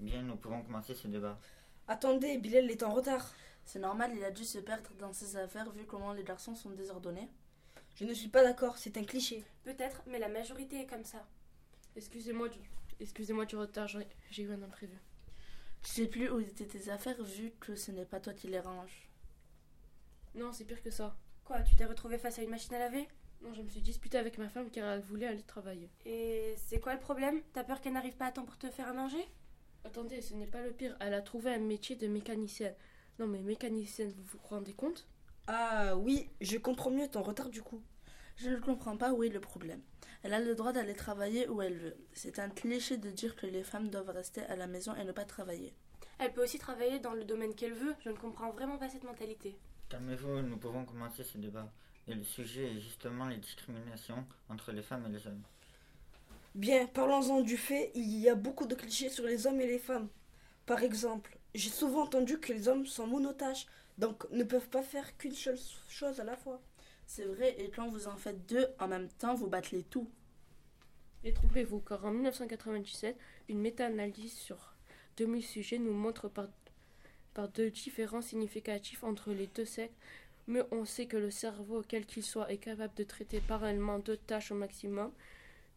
Bien, nous pouvons commencer ce débat. Attendez, Bilal est en retard. C'est normal, il a dû se perdre dans ses affaires vu comment les garçons sont désordonnés. Je ne suis pas d'accord, c'est un cliché. Peut-être, mais la majorité est comme ça. Excusez-moi du... Excusez-moi du retard, j'ai eu un imprévu. Tu sais plus où étaient tes affaires vu que ce n'est pas toi qui les ranges. Non, c'est pire que ça. Quoi, tu t'es retrouvé face à une machine à laver? Non, je me suis disputée avec ma femme car elle voulait aller travailler. Et c'est quoi le problème? T'as peur qu'elle n'arrive pas à temps pour te faire à manger? Attendez, ce n'est pas le pire. Elle a trouvé un métier de mécanicienne. Non, mais mécanicienne, vous vous rendez compte? Ah oui, je comprends mieux ton retard du coup. Je ne comprends pas où est le problème. Elle a le droit d'aller travailler où elle veut. C'est un cliché de dire que les femmes doivent rester à la maison et ne pas travailler. Elle peut aussi travailler dans le domaine qu'elle veut. Je ne comprends vraiment pas cette mentalité. Calmez-vous, nous pouvons commencer ce débat. Et le sujet est justement les discriminations entre les femmes et les hommes. Bien, parlons-en du fait, il y a beaucoup de clichés sur les hommes et les femmes. Par exemple, j'ai souvent entendu que les hommes sont monotaches, donc ne peuvent pas faire qu'une seule chose à la fois. C'est vrai, et quand vous en faites deux en même temps, vous battelez tout. Détrompez-vous, car en 1997, une méta-analyse sur 2000 sujets nous montre par, par deux différences significatifs entre les deux sexes, mais on sait que le cerveau, quel qu'il soit, est capable de traiter parallèlement deux tâches au maximum,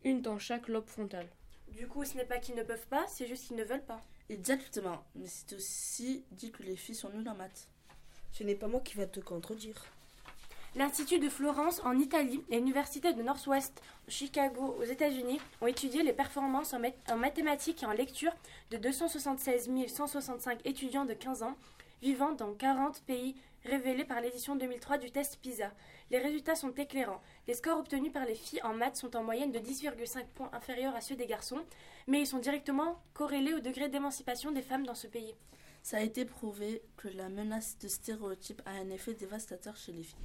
une dans chaque lobe frontal. Du coup, ce n'est pas qu'ils ne peuvent pas, c'est juste qu'ils ne veulent pas. Exactement, mais c'est aussi dit que les filles sont nulles en maths. Ce n'est pas moi qui va te contredire. L'Institut de Florence en Italie et l'Université de Northwest Chicago aux États-Unis ont étudié les performances en, math- en mathématiques et en lecture de 276 165 étudiants de 15 ans vivant dans 40 pays révélés par l'édition 2003 du test PISA. Les résultats sont éclairants. Les scores obtenus par les filles en maths sont en moyenne de 10,5 points inférieurs à ceux des garçons, mais ils sont directement corrélés au degré d'émancipation des femmes dans ce pays. Ça a été prouvé que la menace de stéréotypes a un effet dévastateur chez les filles,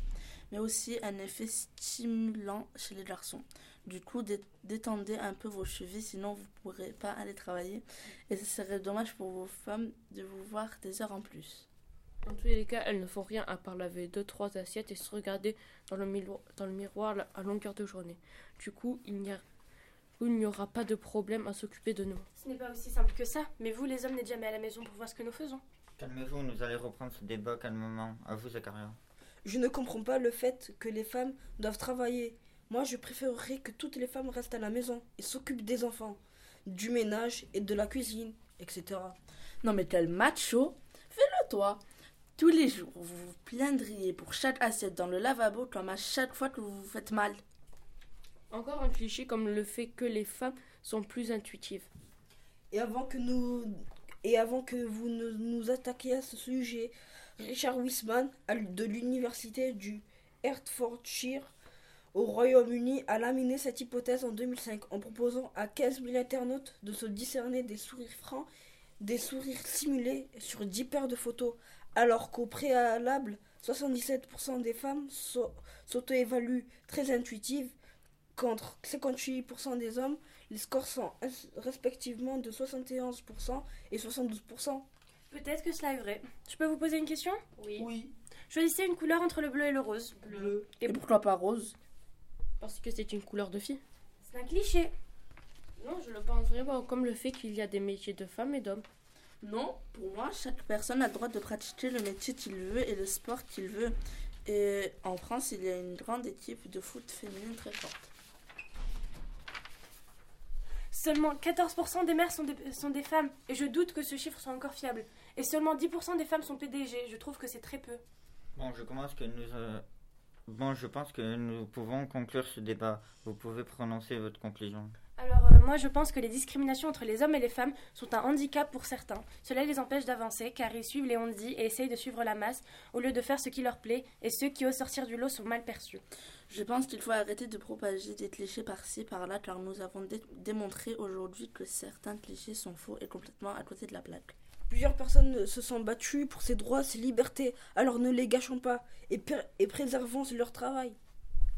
mais aussi un effet stimulant chez les garçons. Du coup, dé- détendez un peu vos chevilles, sinon vous ne pourrez pas aller travailler. Et ce serait dommage pour vos femmes de vous voir des heures en plus. Dans tous les cas, elles ne font rien à part laver deux trois assiettes et se regarder dans le, milo- dans le miroir la- à longueur de journée. Du coup, il n'y a- il n'y aura pas de problème à s'occuper de nous. Ce n'est pas aussi simple que ça, mais vous, les hommes, n'êtes jamais à la maison pour voir ce que nous faisons. Calmez-vous, nous allons reprendre ce débat calmement. À vous, Zakaria. Je ne comprends pas le fait que les femmes doivent travailler. Moi, je préférerais que toutes les femmes restent à la maison et s'occupent des enfants, du ménage et de la cuisine, etc. Non mais quel macho Fais-le toi Tous les jours, vous vous plaindriez pour chaque assiette dans le lavabo comme à chaque fois que vous vous faites mal. Encore un cliché comme le fait que les femmes sont plus intuitives. Et avant que nous et avant que vous ne nous attaquiez à ce sujet, Richard Wiseman de l'université du Hertfordshire au Royaume-Uni a laminé cette hypothèse en 2005 en proposant à 15 000 internautes de se discerner des sourires francs, des sourires simulés sur 10 paires de photos, alors qu'au préalable, 77% des femmes s'au- s'auto-évaluent très intuitives, contre 58% des hommes, les scores sont respectivement de 71% et 72%. Peut-être que cela est vrai. Je peux vous poser une question? Oui. Oui, Choisissez une couleur entre le bleu et le rose. bleu. Et pourquoi pas rose? Parce que c'est une couleur de fille. C'est un cliché. Non, je le pense vraiment comme le fait qu'il y a des métiers de femmes et d'hommes. Non, pour moi, chaque personne a le droit de pratiquer le métier qu'il veut et le sport qu'il veut. Et en France, il y a une grande équipe de foot féminine très forte. Seulement 14% des mères sont des, sont des femmes, et je doute que ce chiffre soit encore fiable. Et seulement 10% des femmes sont PDG, je trouve que c'est très peu. Bon, je commence que nous. euh, Bon, je pense que nous pouvons conclure ce débat. Vous pouvez prononcer votre conclusion. Alors euh, moi je pense que les discriminations entre les hommes et les femmes sont un handicap pour certains. Cela les empêche d'avancer car ils suivent les on-dit et essayent de suivre la masse au lieu de faire ce qui leur plaît et ceux qui osent sortir du lot sont mal perçus. Je pense qu'il faut arrêter de propager des clichés par-ci, par-là, car nous avons dé- démontré aujourd'hui que certains clichés sont faux et complètement à côté de la plaque. Plusieurs personnes se sont battues pour ces droits, ces libertés, alors ne les gâchons pas et, et préservons leur travail.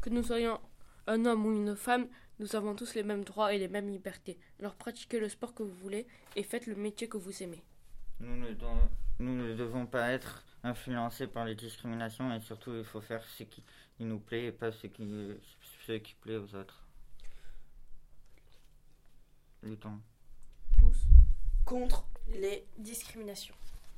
Que nous soyons un homme ou une femme, nous avons tous les mêmes droits et les mêmes libertés. Alors pratiquez le sport que vous voulez et faites le métier que vous aimez. Nous ne, don- nous ne devons pas être influencés par les discriminations et surtout il faut faire ce qui nous plaît et pas ce qui, ce qui plaît aux autres. Luttons. Tous Contre les Discrimination.